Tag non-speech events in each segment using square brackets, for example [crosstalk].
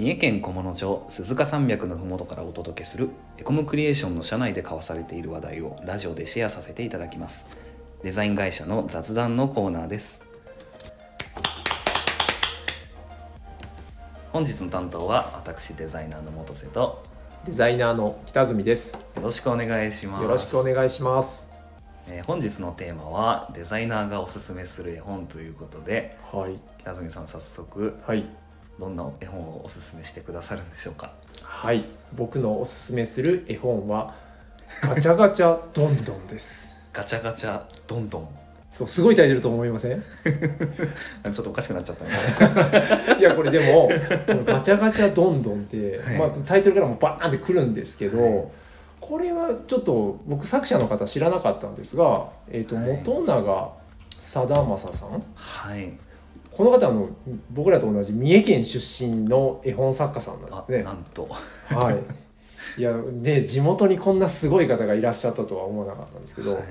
三重県菰野町鈴鹿山脈のふもとからお届けするエコムクリエーションの社内で交わされている話題をラジオでシェアさせていただきますデザイン会社の雑談のコーナーです本日の担当は私デザイナーの元瀬とデザイナーの北住です。よろしくお願いしますよろしくお願いします。えー本日のテーマはデザイナーがおすすめする絵本ということではい。北住さん早速はい。どんな絵本をおすすめしてくださるんでしょうか？はい。僕のおすすめする絵本は、ガチャガチャどんどんです。ガチャガチャどんどん。そう、すごいタイトルと思いません？[laughs] いちょっとおかしくなっちゃったね。[laughs] や、これでも、ガチャガチャどんどんって、はい。まあ、タイトルからもバーンってくるんですけど、はい。これはちょっと僕作者の方知らなかったんですが、えっ、と、はい。元永貞正さん？はいこの方あの僕らと同じ三重県出身の絵本作家さんなんあですね。なんと。はい。いやね地元にこんなすごい方がいらっしゃったとは思わなかったんですけど、はい。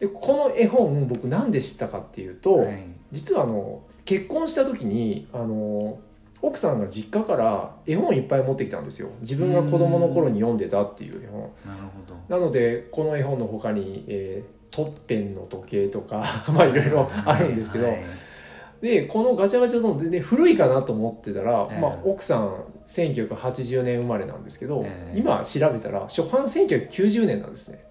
でこの絵本僕なんで知ったかっていうと、はい。実はあの結婚した時にあの奥さんが実家から絵本いっぱい持ってきたんですよ。自分が子供の頃に読んでたっていう絵本。なるほど。なのでこの絵本の他に、えー、トッペンの時計とか [laughs] まあいろいろあるんですけど、はいでこのガチャガチャドン全然古いかなと思ってたら、ええ。まあ、奥さん1980年生まれなんですけど、ええ。今調べたら初版1990年なんですね、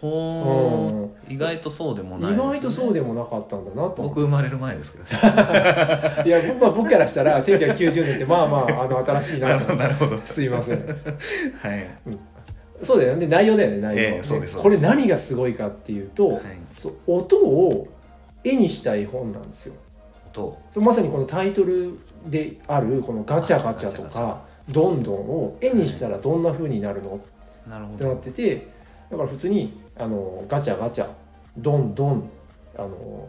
ほうん。ー意外とそうでもないね。外とそうでもなかったんだなと。僕生まれる前ですけどね。[laughs] いや僕,、まあ、僕からしたら1990年ってまあまああの新しいなと。なるほどすいません。はい。そうだよね。で内容だよね内容、ええそうですそうこれ何がすごいかっていうと、はい。そう音を絵にした絵本なんですよ音そうまさにこのタイトルであるこのガチャガチャとかどんどんを絵にしたらどんな風になるの？なるほってなっどててだから普通にあのガチャガチャどんどんあの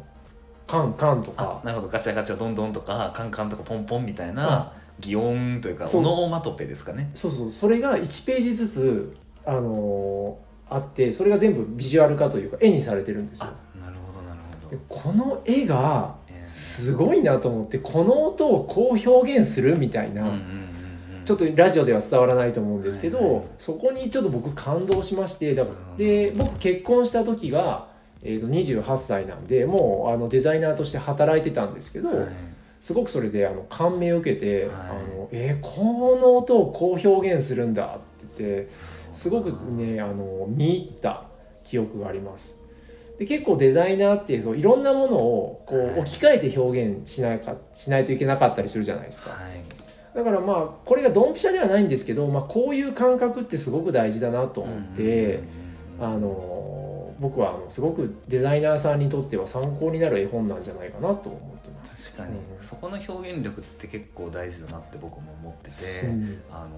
カンカンとあかなるほど。ガチャガチャどんどんとかカンカンとかポンポンみたいな擬音というかオノオマトペですかね。そうそう。それが1ページずつあのあってそれが全部ビジュアル化というか絵にされてるんですよ。あ。なるほどなるほでどこの絵がええすごいなと思ってこの音をこう表現するみたいな、ちょっとラジオでは伝わらないと思うんですけど、そこにちょっと僕感動しましてだで僕結婚した時が、えー、と28歳なんでもうあのデザイナーとして働いてたんですけど、はい。すごくそれであの感銘を受けて、はい。あのえーこの音をこう表現するんだって言ってすごくねあの見入った記憶があります。で結構デザイナーってそういろんなものをこはい。う置き換えて表現しないかしないといけなかったりするじゃないですか。はい。だからまあこれがドンピシャではないんですけど、まあ、こういう感覚ってすごく大事だなと思って、あの僕はあのすごくデザイナーさんにとっては参考になる絵本なんじゃないかなと思ってます。確かに、うんそこの表現力って結構大事だなって僕も思ってて、う。んあの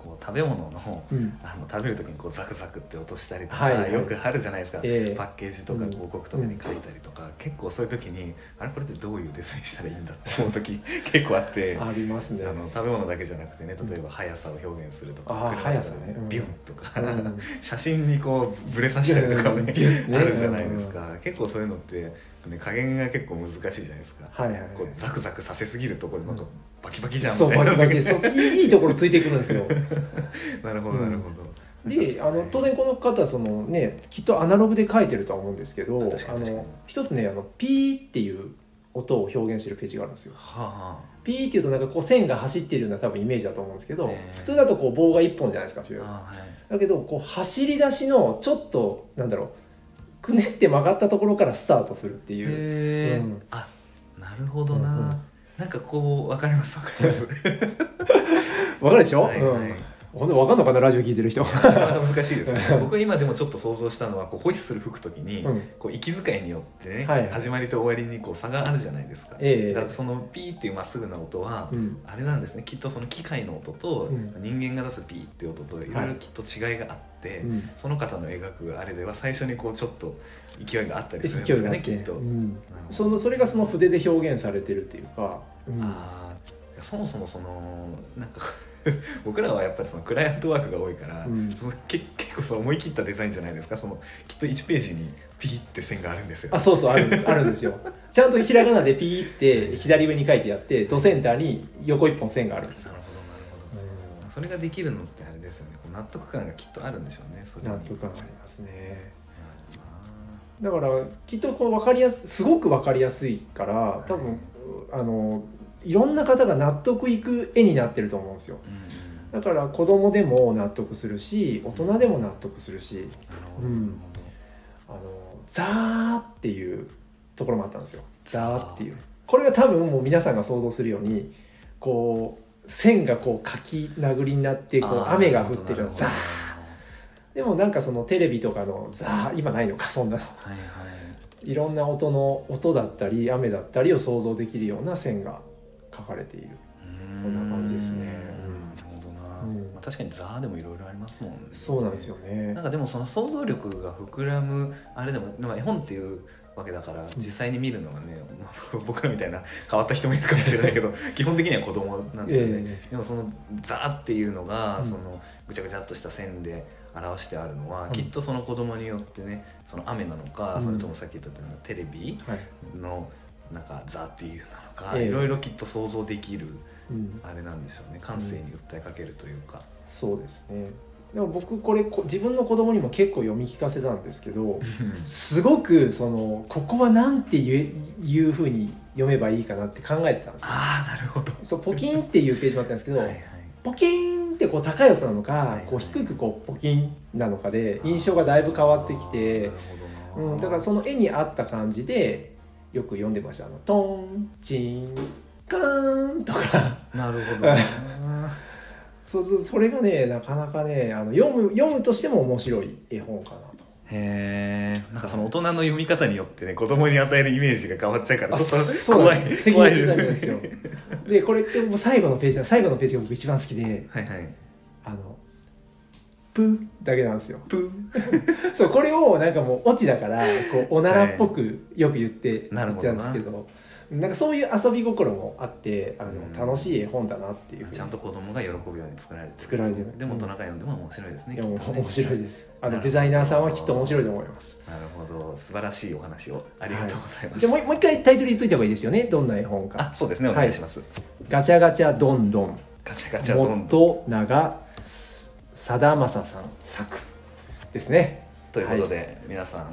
こう食べ物のうん。あの食べる時にこうザクザクって落としたりとか、よくあるじゃないですか、ええ。パッケージとかうん。広告とかに書いたりとか、結構そういう時にあれこれってどういうデザインしたらいいんだって思う時結構あって。ありますね。あの食べ物だけじゃなくてね例えば速さを表現するとか、速さね。うん。ビュンとか、うん。[laughs] 写真にこうブレさせたりとかもねあるじゃないですか、結構そういうのって、ね、加減が結構難しいじゃないですか、はいはいはい。こうザクザクさせすぎるとこれなん。かバキバキじゃん。そうみたいなバキバキそういいところついてくるんですよ。[laughs] なるほどなるほど、であの当然この方そのねきっとアナログで書いてるとは思うんですけどあの一つねあのピーっていう音を表現してるページがあるんですよ。はあはピーっていうとなんかこう線が走ってるような多分イメージだと思うんですけど、ええ。普通だとこう棒が1本じゃないですかピューああはい。だけどこう走り出しのちょっとなんだろうくねって曲がったところからスタートするっていう。うん。あなるほどな、うんうん。なんかこうわかりますわかります。[laughs] わかるでしょ、はいはい。うんほんとわかんのかなラジオ聞いてる人。難しいですね。僕今でもちょっと想像したのはこうホイッスル吹く時に、うん。こう息遣いによってね、はい。はい始まりと終わりにこう差があるじゃないですか、ええ。だからそのピーっていうまっすぐな音は、うん。あれなんですね。きっとその機械の音と、うん。人間が出すピーっていう音といろいろきっと違いがあって、うん。その方の描くあれでは最初にこうちょっと勢いがあったりするんですかねきっと。うん、そのそれがその筆で表現されてるっていうか、うん。あーいやそもそもそのなんか [laughs] 僕らはやっぱりそのクライアントワークが多いから、うん。そのけ結構その思い切ったデザインじゃないですか。そのきっと1ページにピーって線があるんですよ。あそうそうあるんです。[laughs] あるんですよ。ちゃんとひらがなでピーって左上に書いてやってドセンターに横一本線があるんですなるほどなるほど。それができるのってあれですよね。こう納得感がきっとあるんでしょうね納得感ありますね。だからきっとこう分かりやすすごく分かりやすいから多分あのいろんな方が納得いく絵になってると思うんですよ。だから子供でも納得するし大人でも納得するしうん。あのザーっていうところもあったんですよ。ザーっていう。これが多分もう皆さんが想像するようにこう線がこう書き殴りになってこう雨が降ってるザー。でもなんかそのテレビとかのザー今ないのかそんなの。はいはい。いろんな音の音だったり雨だったりを想像できるような線が書かれている。そんな感じですね。なるほどな、うん。まあ、確かにザーでもいろいろありますもんね。そうなんですよね。なんかでもその想像力が膨らむあれでも、まあ、絵本っていうわけだから実際に見るのがね、まあ、僕らみたいな変わった人もいるかもしれないけど基本的には子供なんですよね、えでもそのザーっていうのが、うん。そのぐちゃぐちゃっとした線で表してあるのは、うん。きっとその子供によってねその雨なのか、うん。それともさっき言ったテレビはい、のなんかザーっていうなのか、ええ。いろいろきっと想像できるうん、あれなんでしょうね。感性に訴えかけるというか、そうですね。でも僕これこ自分の子供にも結構読み聞かせたんですけどすごくそのここは何て言えいうふうに読めばいいかなって考えてたんですよ。ああなるほど。そうポキンっていうページもあったんですけど、[laughs] はいはい。ポキンってこう高い音なのか、はいはい。こう低くこうポキンなのかで印象がだいぶ変わってきて、うん、だからその絵に合った感じでよく読んでました「あのトンチンカーン」とか。なるほどな [laughs] そうそうそれがねなかなかねあの読む読むとしても面白い絵本かなと。へえんかその大人の読み方によってね子供に与えるイメージが変わっちゃうから怖い怖いですすよ。ねでこれってもう最後のページだ最後のページが僕一番好きで。はいはいプーだけなんですよ。プー。[laughs] そうこれをなんかもうオチだからこうおならっぽくよく言って言ってたんですけどなんかそういう遊び心もあってあのうん。楽しい絵本だなっていう。ちゃんと子供が喜ぶように作られてる。作られてる。でも大人が読んでも面白いですねうきっとね。面白いです。あのデザイナーさんはきっと面白いと思います。なるほど。素晴らしいお話をありがとうございます、じゃあもうもう一回タイトル言っといた方がいいですよね。どんな絵本か。あそうですねお願いします、ガチャガチャどんどんガチャガチャどんどん元永さだまささん作ですね。ということで、皆さんあ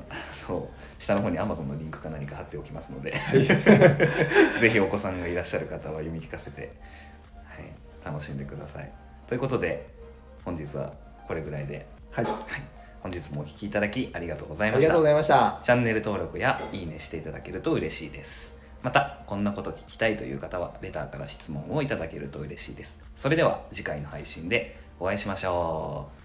の下の方に Amazon のリンクか何か貼っておきますので [laughs] ぜひお子さんがいらっしゃる方は読み聞かせて、はい、楽しんでください。ということで本日はこれぐらいで、はい。はい、本日もお聞きいただきありがとうございあました。りがとうございました。チャンネル登録やいいねしていただけると嬉しいです。またこんなこと聞きたいという方はレターから質問をいただけると嬉しいです。それでは次回の配信でお会いしましょう。